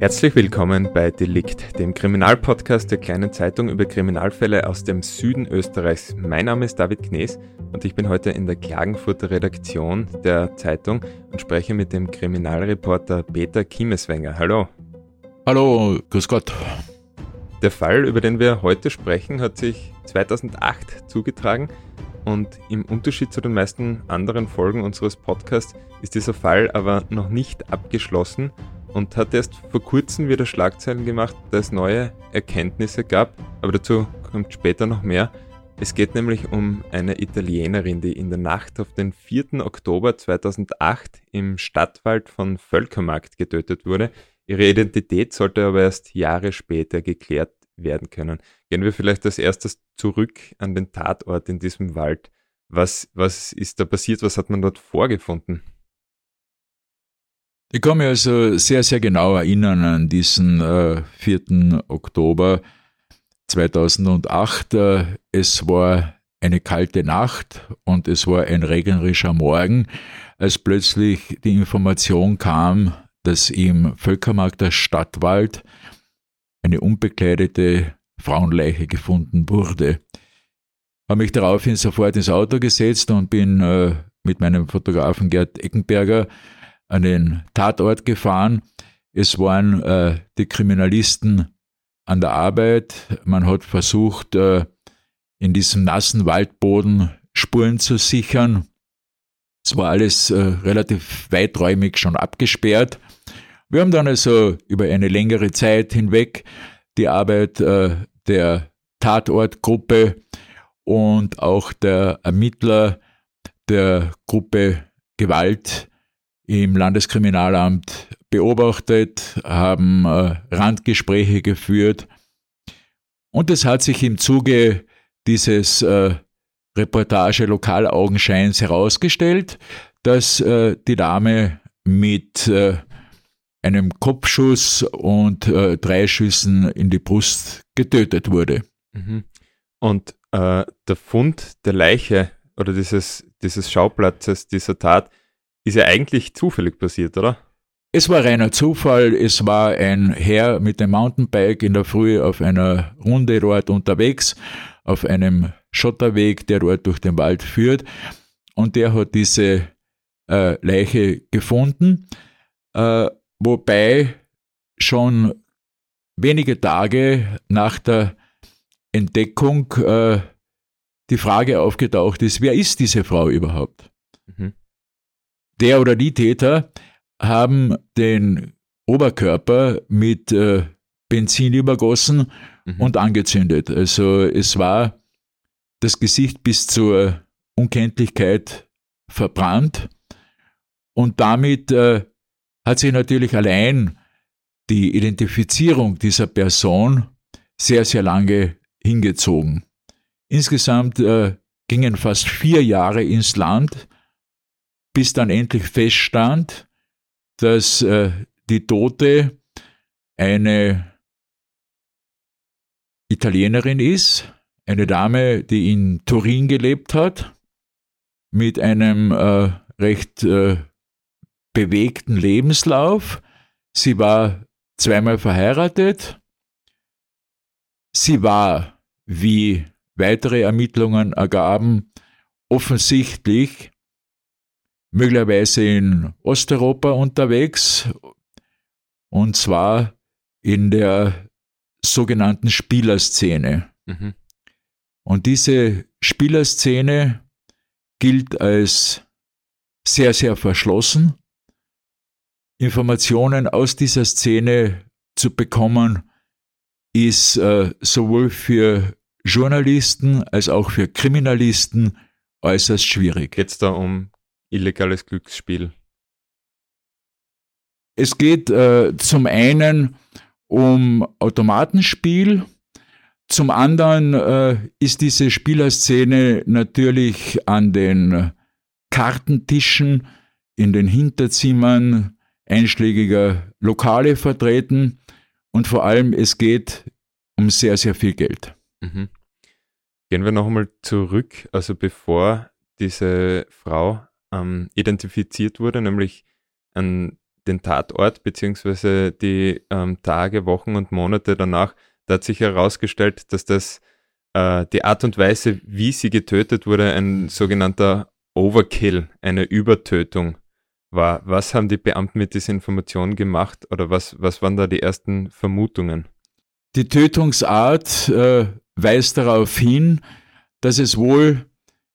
Herzlich willkommen bei Delikt, dem Kriminalpodcast der kleinen Zeitung über Kriminalfälle aus dem Süden Österreichs. Mein Name ist David Knees und ich bin heute in der Klagenfurter Redaktion der Zeitung und spreche mit dem Kriminalreporter Peter Kiemeswenger. Hallo. Hallo, grüß Gott. Der Fall, über den wir heute sprechen, hat sich 2008 zugetragen und im Unterschied zu den meisten anderen Folgen unseres Podcasts ist dieser Fall aber noch nicht abgeschlossen und hat erst vor kurzem wieder Schlagzeilen gemacht, da es neue Erkenntnisse gab, aber dazu kommt später noch mehr. Es geht nämlich um eine Italienerin, die in der Nacht auf den 4. Oktober 2008 im Stadtwald von Völkermarkt getötet wurde. Ihre Identität sollte aber erst Jahre später geklärt werden können. Gehen wir vielleicht als erstes zurück an den Tatort in diesem Wald. Was, was ist da passiert? Was hat man dort vorgefunden? Ich kann mich also sehr, sehr genau erinnern an diesen äh, 4. Oktober 2008. Äh, es war eine kalte Nacht und es war ein regnerischer Morgen, als plötzlich die Information kam, dass im Völkermarkter Stadtwald eine unbekleidete Frauenleiche gefunden wurde. Habe mich daraufhin sofort ins Auto gesetzt und bin äh, mit meinem Fotografen Gerd Eckenberger an den Tatort gefahren. Es waren äh, die Kriminalisten an der Arbeit. Man hat versucht, äh, in diesem nassen Waldboden Spuren zu sichern. Es war alles äh, relativ weiträumig schon abgesperrt. Wir haben dann also über eine längere Zeit hinweg die Arbeit äh, der Tatortgruppe und auch der Ermittler der Gruppe Gewalt im Landeskriminalamt beobachtet, haben äh, Randgespräche geführt. Und es hat sich im Zuge dieses äh, Reportage Lokalaugenscheins herausgestellt, dass äh, die Dame mit einem Kopfschuss und drei Schüssen in die Brust getötet wurde. Mhm. Und der Fund der Leiche oder dieses, dieses Schauplatzes dieser Tat ist ja eigentlich zufällig passiert, oder? Es war reiner Zufall. Es war ein Herr mit dem Mountainbike in der Früh auf einer Runde dort unterwegs, auf einem Schotterweg, der dort durch den Wald führt. Und der hat diese äh, Leiche gefunden, äh, wobei schon wenige Tage nach der Entdeckung äh, die Frage aufgetaucht ist, wer ist diese Frau überhaupt? Mhm der oder die Täter haben den Oberkörper mit äh, Benzin übergossen mhm. und angezündet. Also es war das Gesicht bis zur Unkenntlichkeit verbrannt und damit äh, hat sich natürlich allein die Identifizierung dieser Person sehr, sehr lange hingezogen. Insgesamt äh, gingen fast vier Jahre ins Land, bis dann endlich feststand, dass äh, die Tote eine Italienerin ist, eine Dame, die in Turin gelebt hat, mit einem äh, recht äh, bewegten Lebenslauf. Sie war zweimal verheiratet. Sie war, wie weitere Ermittlungen ergaben, offensichtlich möglicherweise in Osteuropa unterwegs und zwar in der sogenannten Spielerszene. Mhm. Und diese Spielerszene gilt als sehr, sehr verschlossen. Informationen aus dieser Szene zu bekommen, ist äh, sowohl für Journalisten als auch für Kriminalisten äußerst schwierig. Geht es da um illegales Glücksspiel? Es geht äh, zum einen um Automatenspiel, zum anderen äh, ist diese Spielerszene natürlich an den Kartentischen in den Hinterzimmern einschlägiger Lokale vertreten und vor allem es geht um sehr, sehr viel Geld. Mhm. Gehen wir nochmal zurück, also bevor diese Frau ähm, identifiziert wurde, nämlich an den Tatort beziehungsweise die ähm, Tage, Wochen und Monate danach. Da hat sich herausgestellt, dass das äh, die Art und Weise, wie sie getötet wurde, ein sogenannter Overkill, eine Übertötung war. Was haben die Beamten mit dieser Information gemacht oder was, was waren da die ersten Vermutungen? Die Tötungsart äh, weist darauf hin, dass es wohl,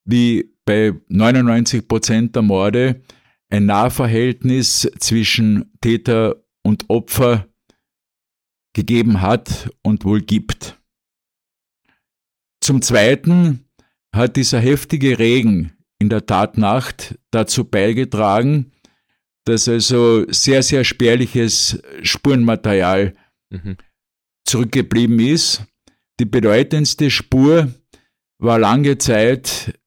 wie bei 99 Prozent der Morde, ein Nahverhältnis zwischen Täter und Opfer gegeben hat und wohl gibt. Zum Zweiten hat dieser heftige Regen in der Tatnacht dazu beigetragen, dass also sehr, sehr spärliches Spurenmaterial mhm. zurückgeblieben ist. Die bedeutendste Spur war lange Zeit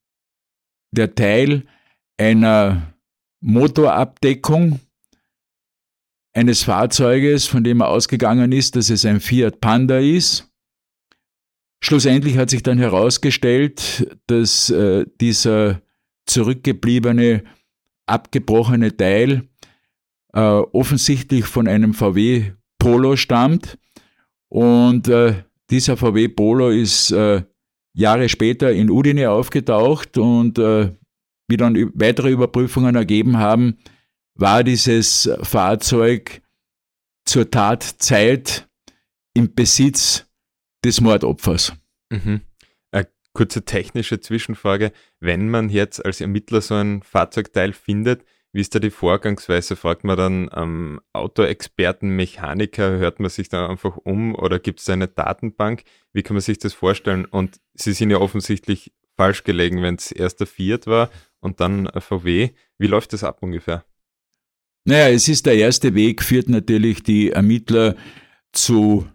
der Teil einer Motorabdeckung eines Fahrzeuges, von dem er ausgegangen ist, dass es ein Fiat Panda ist. Schlussendlich hat sich dann herausgestellt, dass äh, dieser zurückgebliebene, abgebrochene Teil äh, offensichtlich von einem VW Polo stammt. Und äh, dieser VW Polo ist äh, Jahre später in Udine aufgetaucht und äh, wie dann weitere Überprüfungen ergeben haben, war dieses Fahrzeug zur Tatzeit im Besitz des Mordopfers. Mhm. Eine kurze technische Zwischenfrage. Wenn man jetzt als Ermittler so ein Fahrzeugteil findet, wie ist da die Vorgangsweise? Fragt man dann ähm, Autoexperten, Mechaniker, hört man sich da einfach um oder gibt es eine Datenbank? Wie kann man sich das vorstellen? Und Sie sind ja offensichtlich falsch gelegen, wenn es erst der Fiat war und dann VW. Wie läuft das ab ungefähr? Naja, es ist der erste Weg, führt natürlich die Ermittler zu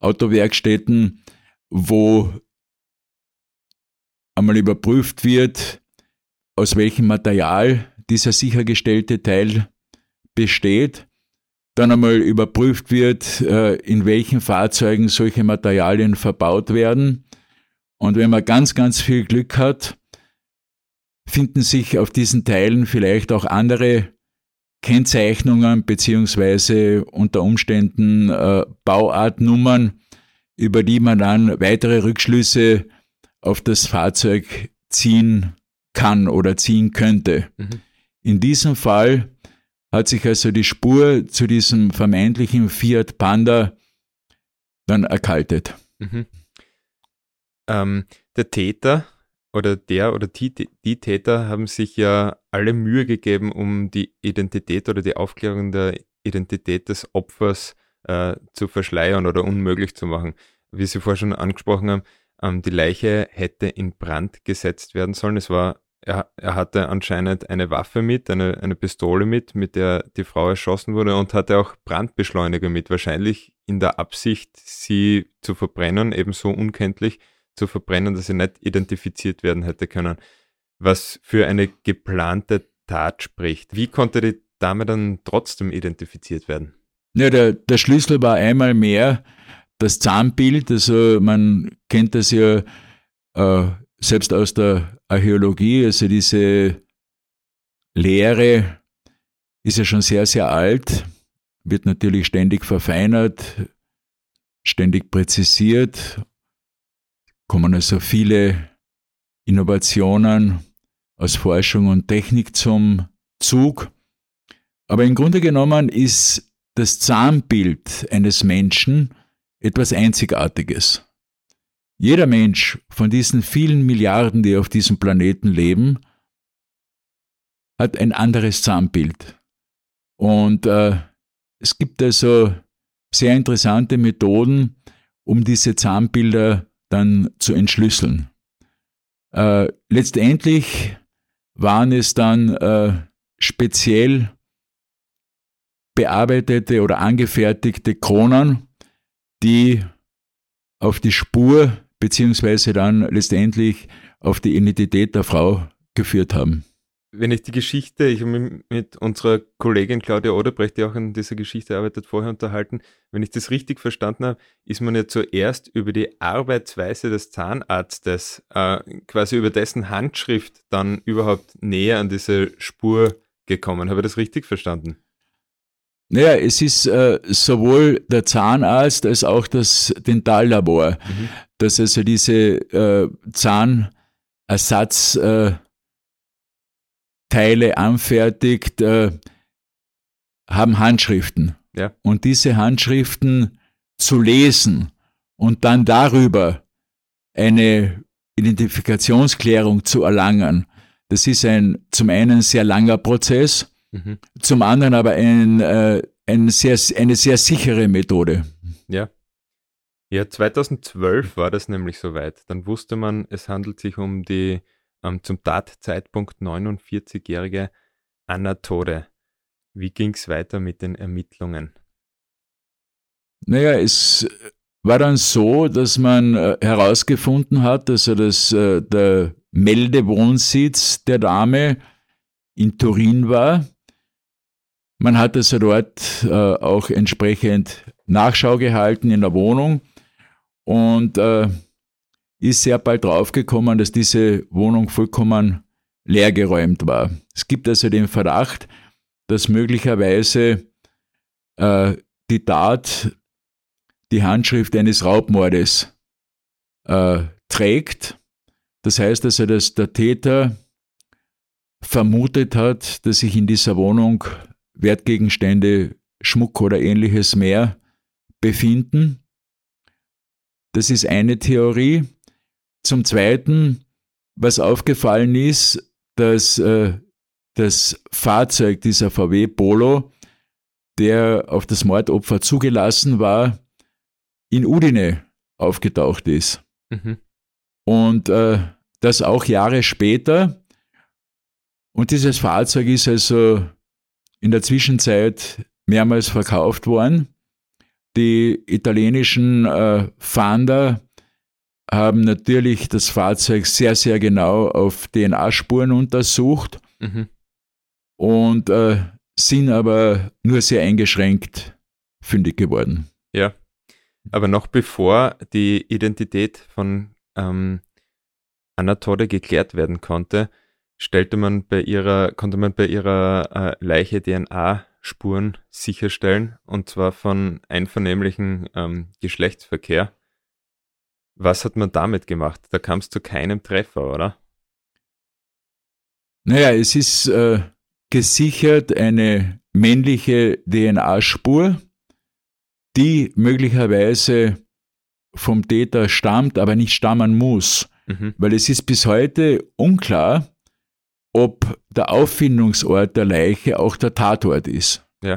Autowerkstätten, wo einmal überprüft wird, aus welchem Material dieser sichergestellte Teil besteht, dann einmal überprüft wird, äh, in welchen Fahrzeugen solche Materialien verbaut werden. Und wenn man ganz, ganz viel Glück hat, finden sich auf diesen Teilen vielleicht auch andere Kennzeichnungen beziehungsweise unter Umständen äh, Bauartnummern, über die man dann weitere Rückschlüsse auf das Fahrzeug ziehen kann oder ziehen könnte. Mhm. In diesem Fall hat sich also die Spur zu diesem vermeintlichen Fiat Panda dann erkaltet. Mhm. Ähm, der Täter oder der oder die, die Täter haben sich ja alle Mühe gegeben, um die Identität oder die Aufklärung der Identität des Opfers äh, zu verschleiern oder unmöglich zu machen. Wie Sie vorher schon angesprochen haben, ähm, die Leiche hätte in Brand gesetzt werden sollen. Es war, er, er hatte anscheinend eine Waffe mit, eine, eine Pistole mit, mit der die Frau erschossen wurde und hatte auch Brandbeschleuniger mit, wahrscheinlich in der Absicht, sie zu verbrennen, ebenso unkenntlich zu verbrennen, dass sie nicht identifiziert werden hätte können. Was für eine geplante Tat spricht. Wie konnte die Dame dann trotzdem identifiziert werden? Ja, der, der Schlüssel war einmal mehr das Zahnbild. Also man kennt das ja äh, selbst aus der Archäologie. Also diese Lehre ist ja schon sehr, sehr alt, wird natürlich ständig verfeinert, ständig präzisiert kommen also viele Innovationen aus Forschung und Technik zum Zug. Aber im Grunde genommen ist das Zahnbild eines Menschen etwas Einzigartiges. Jeder Mensch von diesen vielen Milliarden, die auf diesem Planeten leben, hat ein anderes Zahnbild. Und äh, es gibt also sehr interessante Methoden, um diese Zahnbilder dann zu entschlüsseln. Äh, letztendlich waren es dann äh, speziell bearbeitete oder angefertigte Kronen, die auf die Spur beziehungsweise dann letztendlich auf die Identität der Frau geführt haben wenn ich die Geschichte, ich habe mich mit unserer Kollegin Claudia Oderbrecht, die auch an dieser Geschichte arbeitet, vorher unterhalten, wenn ich das richtig verstanden habe, ist man ja zuerst über die Arbeitsweise des Zahnarztes, äh, quasi über dessen Handschrift dann überhaupt näher an diese Spur gekommen. Habe ich das richtig verstanden? Naja, es ist äh, sowohl der Zahnarzt als auch das Dentallabor, mhm. das also diese äh, Zahnersatzteile äh, anfertigt, äh, haben Handschriften. Ja. Und diese Handschriften zu lesen und dann darüber eine Identifikationsklärung zu erlangen, das ist ein zum einen sehr langer Prozess, mhm. zum anderen aber ein, äh, ein sehr, eine sehr sichere Methode. Ja. Ja, 2012 war das nämlich soweit. Dann wusste man, es handelt sich um die ähm, zum Tatzeitpunkt 49-jährige Anna Tode. Wie ging es weiter mit den Ermittlungen? Naja, es war dann so, dass man äh, herausgefunden hat, dass er das, äh, der Meldewohnsitz der Dame in Turin war. Man hat also dort äh, auch entsprechend Nachschau gehalten in der Wohnung und äh, ist sehr bald draufgekommen, dass diese Wohnung vollkommen leergeräumt war. Es gibt also den Verdacht, dass möglicherweise äh, die Tat die Handschrift eines Raubmordes äh, trägt. Das heißt also, dass der Täter vermutet hat, dass sich in dieser Wohnung Wertgegenstände, Schmuck oder ähnliches mehr befinden. Das ist eine Theorie. Zum Zweiten, was aufgefallen ist, dass äh, das Fahrzeug dieser VW Polo, der auf das Mordopfer zugelassen war, in Udine aufgetaucht ist. Mhm. Und äh, das auch Jahre später. Und dieses Fahrzeug ist also in der Zwischenzeit mehrmals verkauft worden. Die italienischen äh, Fahnder haben natürlich das Fahrzeug sehr, sehr genau auf DNA-Spuren untersucht mhm. und äh, sind aber nur sehr eingeschränkt fündig geworden. Ja. Aber noch bevor die Identität von ähm, Anna Tode geklärt werden konnte, stellte man bei ihrer, konnte man bei ihrer äh, Leiche DNA-Spuren sicherstellen, und zwar von einvernehmlichen ähm, Geschlechtsverkehr. Was hat man damit gemacht? Da kam es zu keinem Treffer, oder? Naja, es ist äh, gesichert eine männliche DNA-Spur die möglicherweise vom Täter stammt, aber nicht stammen muss. Mhm. Weil es ist bis heute unklar, ob der Auffindungsort der Leiche auch der Tatort ist. Ja.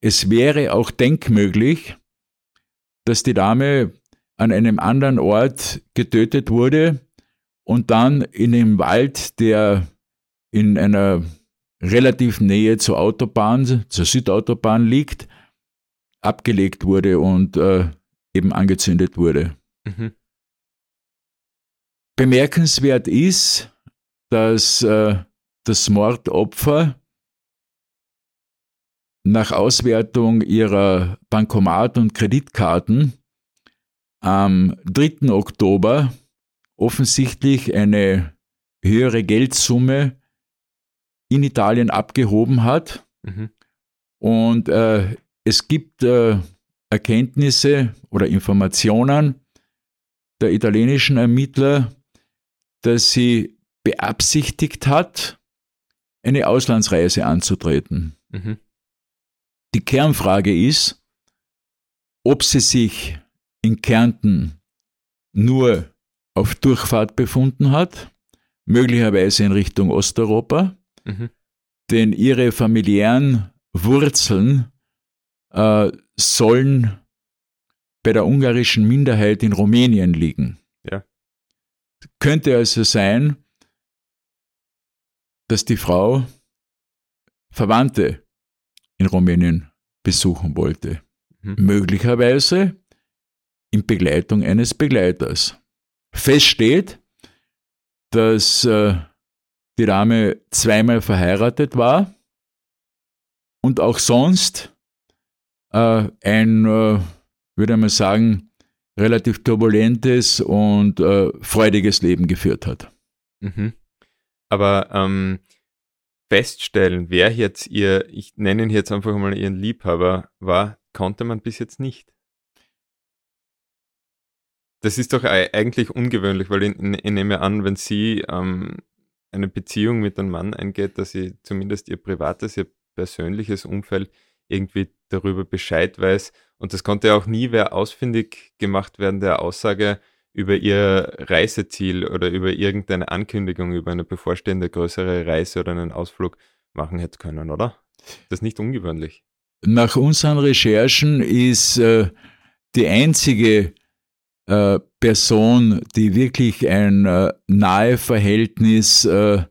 Es wäre auch denkmöglich, dass die Dame an einem anderen Ort getötet wurde und dann in dem Wald, der in einer relativen Nähe zur Autobahn, zur Südautobahn liegt, abgelegt wurde und äh, eben angezündet wurde. Mhm. Bemerkenswert ist, dass äh, das Mordopfer nach Auswertung ihrer Bankomat- und Kreditkarten am 3. Oktober offensichtlich eine höhere Geldsumme in Italien abgehoben hat. Mhm. Und äh, es gibt äh, Erkenntnisse oder Informationen der italienischen Ermittler, dass sie beabsichtigt hat, eine Auslandsreise anzutreten. Mhm. Die Kernfrage ist, ob sie sich in Kärnten nur auf Durchfahrt befunden hat, möglicherweise in Richtung Osteuropa, mhm. denn ihre familiären Wurzeln äh, sollen bei der ungarischen Minderheit in Rumänien liegen. Ja. Könnte also sein, dass die Frau Verwandte in Rumänien besuchen wollte. Mhm. Möglicherweise in Begleitung eines Begleiters. Fest steht, dass äh, die Dame zweimal verheiratet war und auch sonst äh, ein, äh, würde man sagen, relativ turbulentes und äh, freudiges Leben geführt hat. Mhm. Aber ähm, feststellen, wer jetzt ihr, ich nenne ihn jetzt einfach mal ihren Liebhaber war, konnte man bis jetzt nicht. Das ist doch eigentlich ungewöhnlich, weil ich, ich nehme an, wenn sie ähm, eine Beziehung mit einem Mann eingeht, dass sie zumindest ihr privates, ihr persönliches Umfeld irgendwie darüber Bescheid weiß. Und das konnte auch nie wer ausfindig gemacht werden, der Aussage über ihr Reiseziel oder über irgendeine Ankündigung über eine bevorstehende größere Reise oder einen Ausflug machen hätte können, oder? Das ist nicht ungewöhnlich. Nach unseren Recherchen ist äh, die einzige äh, Person, die wirklich ein äh, nahe Verhältnis äh,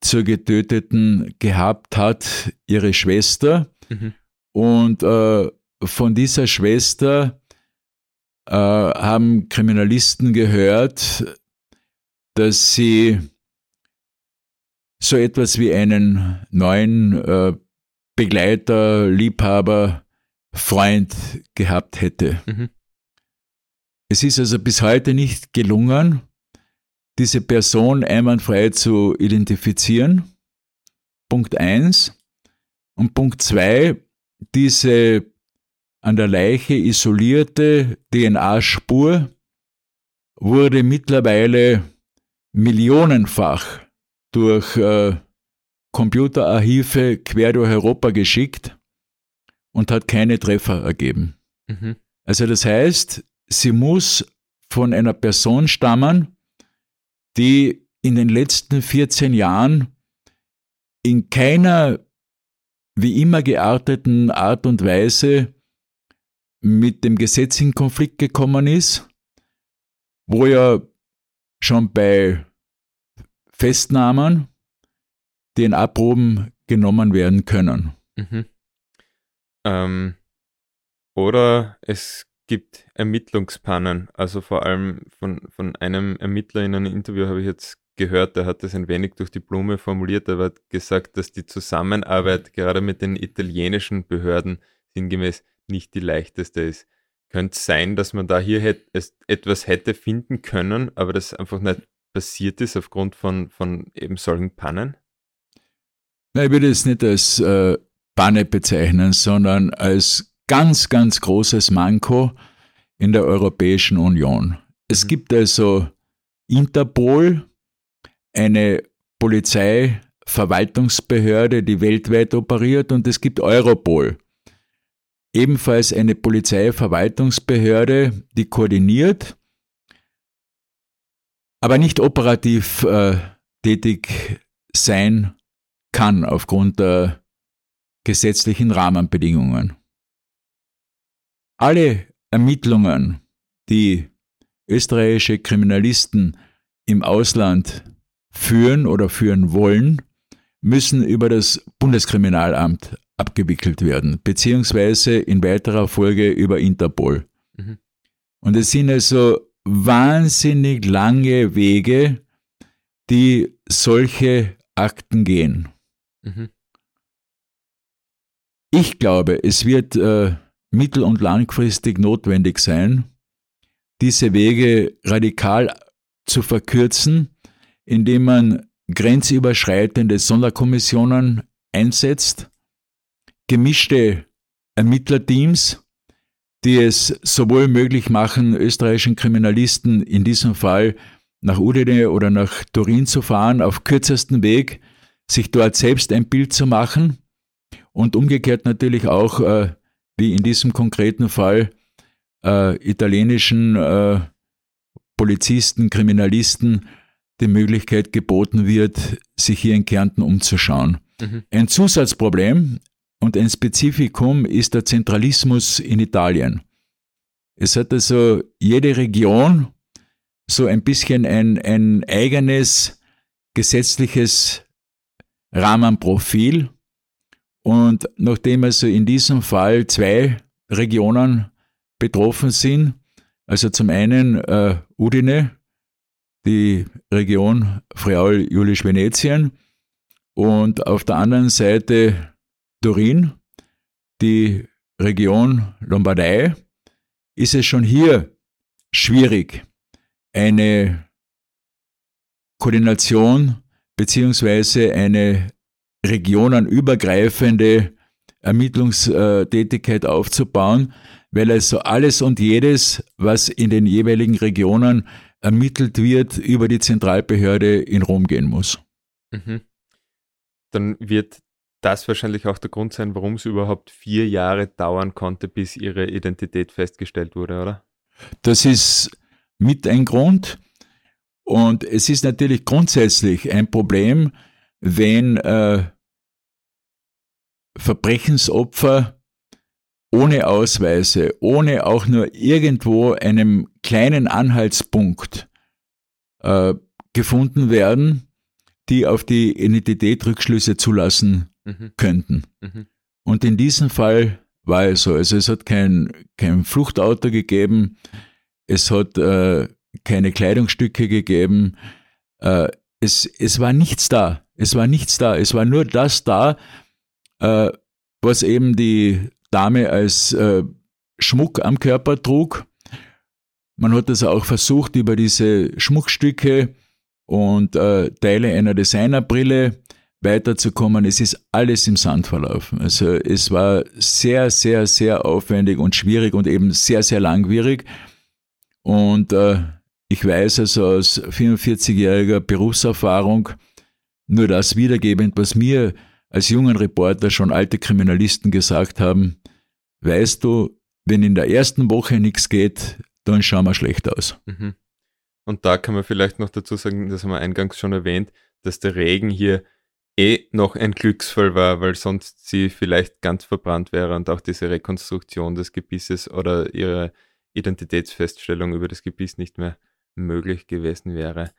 zur Getöteten gehabt hat, ihre Schwester. Mhm. Und äh, von dieser Schwester äh, haben Kriminalisten gehört, dass sie so etwas wie einen neuen äh, Begleiter, Liebhaber, Freund gehabt hätte. Mhm. Es ist also bis heute nicht gelungen, diese Person einwandfrei zu identifizieren. Punkt 1. Und Punkt 2, diese an der Leiche isolierte DNA-Spur wurde mittlerweile millionenfach durch äh, Computerarchive quer durch Europa geschickt und hat keine Treffer ergeben. Mhm. Also das heißt, sie muss von einer Person stammen, die in den letzten 14 Jahren in keiner wie immer gearteten Art und Weise mit dem Gesetz in Konflikt gekommen ist, wo ja schon bei Festnahmen DNA-Proben genommen werden können. Mhm. Ähm, oder es gibt Ermittlungspannen. Also vor allem von, von einem Ermittler in einem Interview habe ich jetzt gehört, der hat das ein wenig durch die Blume formuliert, aber hat gesagt, dass die Zusammenarbeit gerade mit den italienischen Behörden sinngemäß nicht die leichteste ist. Könnte es sein, dass man da hier hätte, etwas hätte finden können, aber das einfach nicht passiert ist aufgrund von, von eben solchen Pannen? Nein, ich würde es nicht als äh, Panne bezeichnen, sondern als ganz, ganz großes Manko in der Europäischen Union. Es mhm. gibt also Interpol, eine Polizeiverwaltungsbehörde, die weltweit operiert, und es gibt Europol, ebenfalls eine Polizeiverwaltungsbehörde, die koordiniert, aber nicht operativ äh, tätig sein kann aufgrund der gesetzlichen Rahmenbedingungen. Alle Ermittlungen, die österreichische Kriminalisten im Ausland führen oder führen wollen, müssen über das Bundeskriminalamt abgewickelt werden, beziehungsweise in weiterer Folge über Interpol. Mhm. Und es sind also wahnsinnig lange Wege, die solche Akten gehen. Mhm. Ich glaube, es wird äh, mittel- und langfristig notwendig sein, diese Wege radikal zu verkürzen, indem man grenzüberschreitende Sonderkommissionen einsetzt, gemischte Ermittlerteams, die es sowohl möglich machen, österreichischen Kriminalisten in diesem Fall nach Udine oder nach Turin zu fahren, auf kürzesten Weg, sich dort selbst ein Bild zu machen und umgekehrt natürlich auch, äh, wie in diesem konkreten Fall, äh, italienischen äh, Polizisten, Kriminalisten die Möglichkeit geboten wird, sich hier in Kärnten umzuschauen. Mhm. Ein Zusatzproblem und ein Spezifikum ist der Zentralismus in Italien. Es hat also jede Region so ein bisschen ein, ein eigenes gesetzliches Rahmenprofil. Und nachdem also in diesem Fall zwei Regionen betroffen sind, also zum einen äh, Udine, die Region Friaul-Julisch-Venetien und auf der anderen Seite Turin, die Region Lombardei, ist es schon hier schwierig, eine Koordination beziehungsweise eine regionenübergreifende Ermittlungstätigkeit aufzubauen, weil also alles und jedes, was in den jeweiligen Regionen ermittelt wird, über die Zentralbehörde in Rom gehen muss. Mhm. Dann wird das wahrscheinlich auch der Grund sein, warum es überhaupt vier Jahre dauern konnte, bis ihre Identität festgestellt wurde, oder? Das ist mit ein Grund. Und es ist natürlich grundsätzlich ein Problem, wenn äh, Verbrechensopfer ohne Ausweise, ohne auch nur irgendwo einem kleinen Anhaltspunkt äh, gefunden werden, die auf die Identität Rückschlüsse zulassen mhm. könnten. Mhm. Und in diesem Fall war es so. Also es hat kein, kein Fluchtauto gegeben, es hat äh, keine Kleidungsstücke gegeben, äh, es, es war nichts da. Es war nichts da. Es war nur das da, äh, was eben die Dame als äh, Schmuck am Körper trug. Man hat das auch versucht, über diese Schmuckstücke und äh, Teile einer Designerbrille weiterzukommen. Es ist alles im Sand verlaufen. Also es war sehr, sehr, sehr aufwendig und schwierig und eben sehr, sehr langwierig. Und äh, ich weiß also aus 44-jähriger Berufserfahrung, nur das wiedergebend, was mir als jungen Reporter schon alte Kriminalisten gesagt haben, weißt du, wenn in der ersten Woche nichts geht, dann schauen wir schlecht aus. Mhm. Und da kann man vielleicht noch dazu sagen, das haben wir eingangs schon erwähnt, dass der Regen hier eh noch ein Glücksfall war, weil sonst sie vielleicht ganz verbrannt wäre und auch diese Rekonstruktion des Gebisses oder ihre Identitätsfeststellung über das Gebiss nicht mehr möglich gewesen wäre.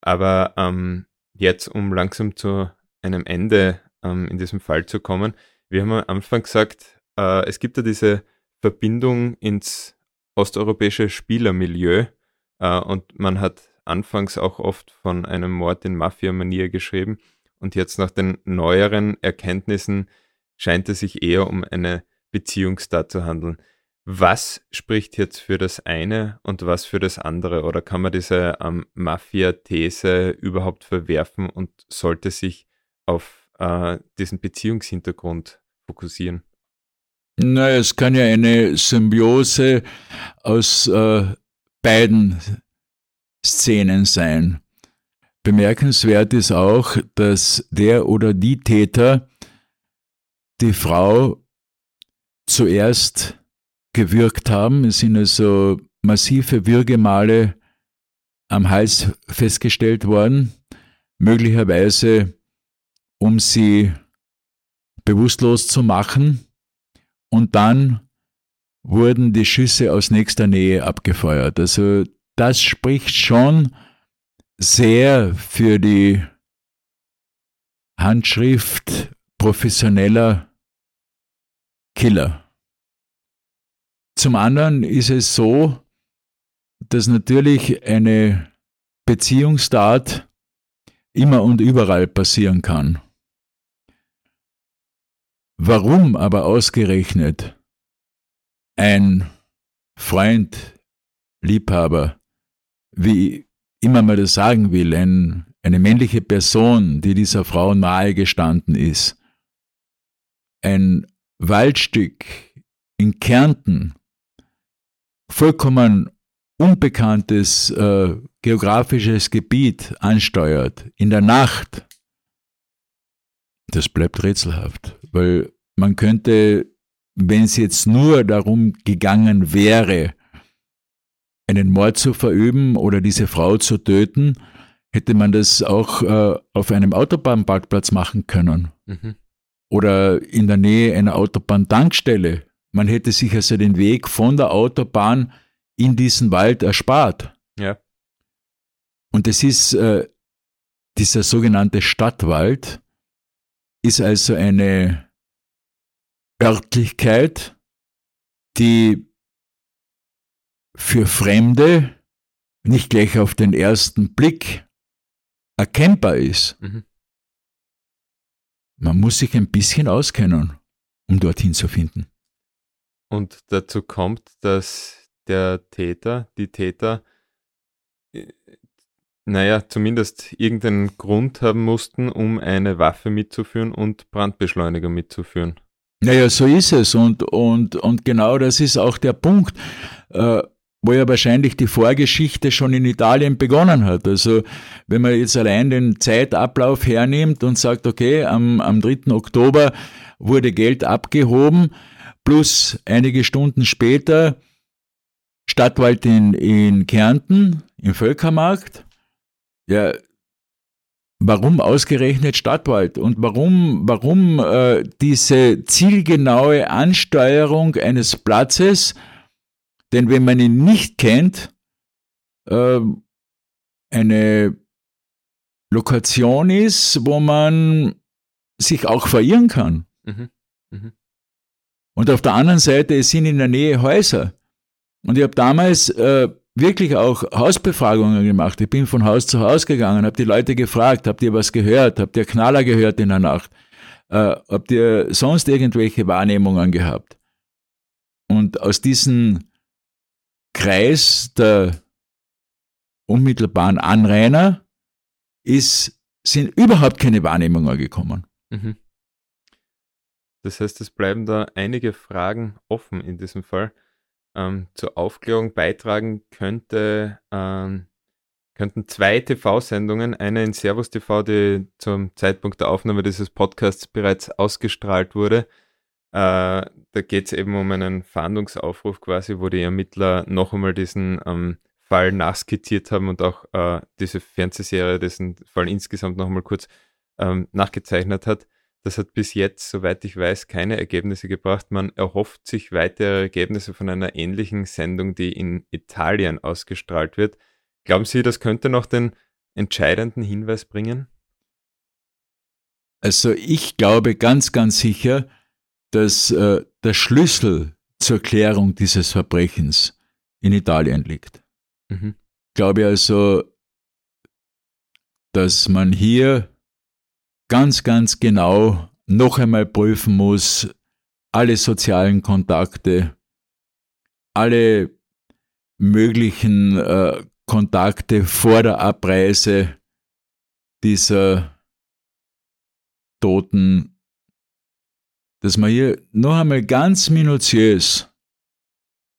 Aber ähm, jetzt, um langsam zu einem Ende ähm, in diesem Fall zu kommen, wir haben am Anfang gesagt, äh, es gibt ja diese Verbindung ins osteuropäische Spielermilieu äh, und man hat anfangs auch oft von einem Mord in Mafia-Manier geschrieben und jetzt nach den neueren Erkenntnissen scheint es sich eher um eine Beziehungstat zu handeln. Was spricht jetzt für das eine und was für das andere? Oder kann man diese ähm, Mafia-These überhaupt verwerfen und sollte sich auf äh, diesen Beziehungshintergrund fokussieren? Naja, es kann ja eine Symbiose aus äh, beiden Szenen sein. Bemerkenswert ist auch, dass der oder die Täter die Frau zuerst gewürgt haben. Es sind also massive Würgemale am Hals festgestellt worden, möglicherweise um sie bewusstlos zu machen. Und dann wurden die Schüsse aus nächster Nähe abgefeuert. Also das spricht schon sehr für die Handschrift professioneller Killer. Zum anderen ist es so, dass natürlich eine Beziehungstat immer und überall passieren kann. Warum aber ausgerechnet ein Freund, Liebhaber, wie immer man das sagen will, ein, eine männliche Person, die dieser Frau nahe gestanden ist, ein Waldstück in Kärnten, vollkommen unbekanntes äh, geografisches Gebiet ansteuert, in der Nacht, das bleibt rätselhaft, weil man könnte, wenn es jetzt nur darum gegangen wäre, einen Mord zu verüben oder diese Frau zu töten, hätte man das auch äh, auf einem Autobahnparkplatz machen können. Mhm. Oder in der Nähe einer Autobahntankstelle. Man hätte sich also den Weg von der Autobahn in diesen Wald erspart. Ja. Und es ist äh, dieser sogenannte Stadtwald, ist also eine Örtlichkeit, die für Fremde nicht gleich auf den ersten Blick erkennbar ist. Mhm. Man muss sich ein bisschen auskennen, um dorthin zu finden. Und dazu kommt, dass der Täter, die Täter, äh, naja, zumindest irgendeinen Grund haben mussten, um eine Waffe mitzuführen und Brandbeschleuniger mitzuführen. Naja, so ist es. Und, und, und genau das ist auch der Punkt, äh, wo ja wahrscheinlich die Vorgeschichte schon in Italien begonnen hat. Also wenn man jetzt allein den Zeitablauf hernimmt und sagt, okay, am, am 3. Oktober wurde Geld abgehoben, plus einige Stunden später Stadtwald in, in Kärnten, im Völkermarkt. Ja, warum ausgerechnet Stadtwald und warum, warum äh, diese zielgenaue Ansteuerung eines Platzes? Denn wenn man ihn nicht kennt, äh, eine Lokation ist, wo man sich auch verirren kann. Mhm. Mhm. Und auf der anderen Seite sind in der Nähe Häuser. Und ich habe damals äh, wirklich auch Hausbefragungen gemacht. Ich bin von Haus zu Haus gegangen, habe die Leute gefragt, habt ihr was gehört? Habt ihr Knaller gehört in der Nacht? Äh, habt ihr sonst irgendwelche Wahrnehmungen gehabt? Und aus diesem Kreis der unmittelbaren Anrainer ist, sind überhaupt keine Wahrnehmungen gekommen. Mhm. Das heißt, es bleiben da einige Fragen offen in diesem Fall ähm, zur Aufklärung beitragen könnte, ähm, könnten zwei TV-Sendungen, eine in Servus TV, die zum Zeitpunkt der Aufnahme dieses Podcasts bereits ausgestrahlt wurde. Äh, da geht es eben um einen Fahndungsaufruf quasi, wo die Ermittler noch einmal diesen ähm, Fall nachskizziert haben und auch äh, diese Fernsehserie diesen Fall insgesamt noch einmal kurz ähm, nachgezeichnet hat. Das hat bis jetzt, soweit ich weiß, keine Ergebnisse gebracht. Man erhofft sich weitere Ergebnisse von einer ähnlichen Sendung, die in Italien ausgestrahlt wird. Glauben Sie, das könnte noch den entscheidenden Hinweis bringen? Also ich glaube ganz, ganz sicher, dass äh, der Schlüssel zur Klärung dieses Verbrechens in Italien liegt. Mhm. Ich glaube also, dass man hier ganz, ganz genau noch einmal prüfen muss, alle sozialen Kontakte, alle möglichen äh, Kontakte vor der Abreise dieser Toten, dass man hier noch einmal ganz minutiös,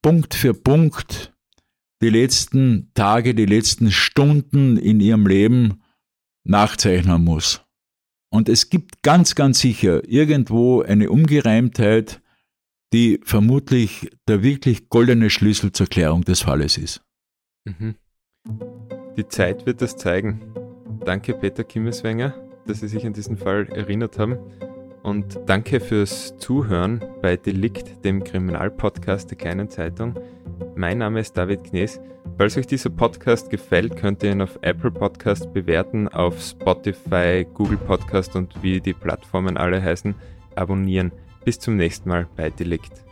Punkt für Punkt, die letzten Tage, die letzten Stunden in ihrem Leben nachzeichnen muss. Und es gibt ganz, ganz sicher irgendwo eine Ungereimtheit, die vermutlich der wirklich goldene Schlüssel zur Klärung des Falles ist. Mhm. Die Zeit wird das zeigen. Danke, Peter Kimmeswenger, dass Sie sich an diesen Fall erinnert haben. Und danke fürs Zuhören bei Delikt, dem Kriminalpodcast der kleinen Zeitung. Mein Name ist David Knees. Falls euch dieser Podcast gefällt, könnt ihr ihn auf Apple Podcast bewerten, auf Spotify, Google Podcast und wie die Plattformen alle heißen, abonnieren. Bis zum nächsten Mal bei Delikt.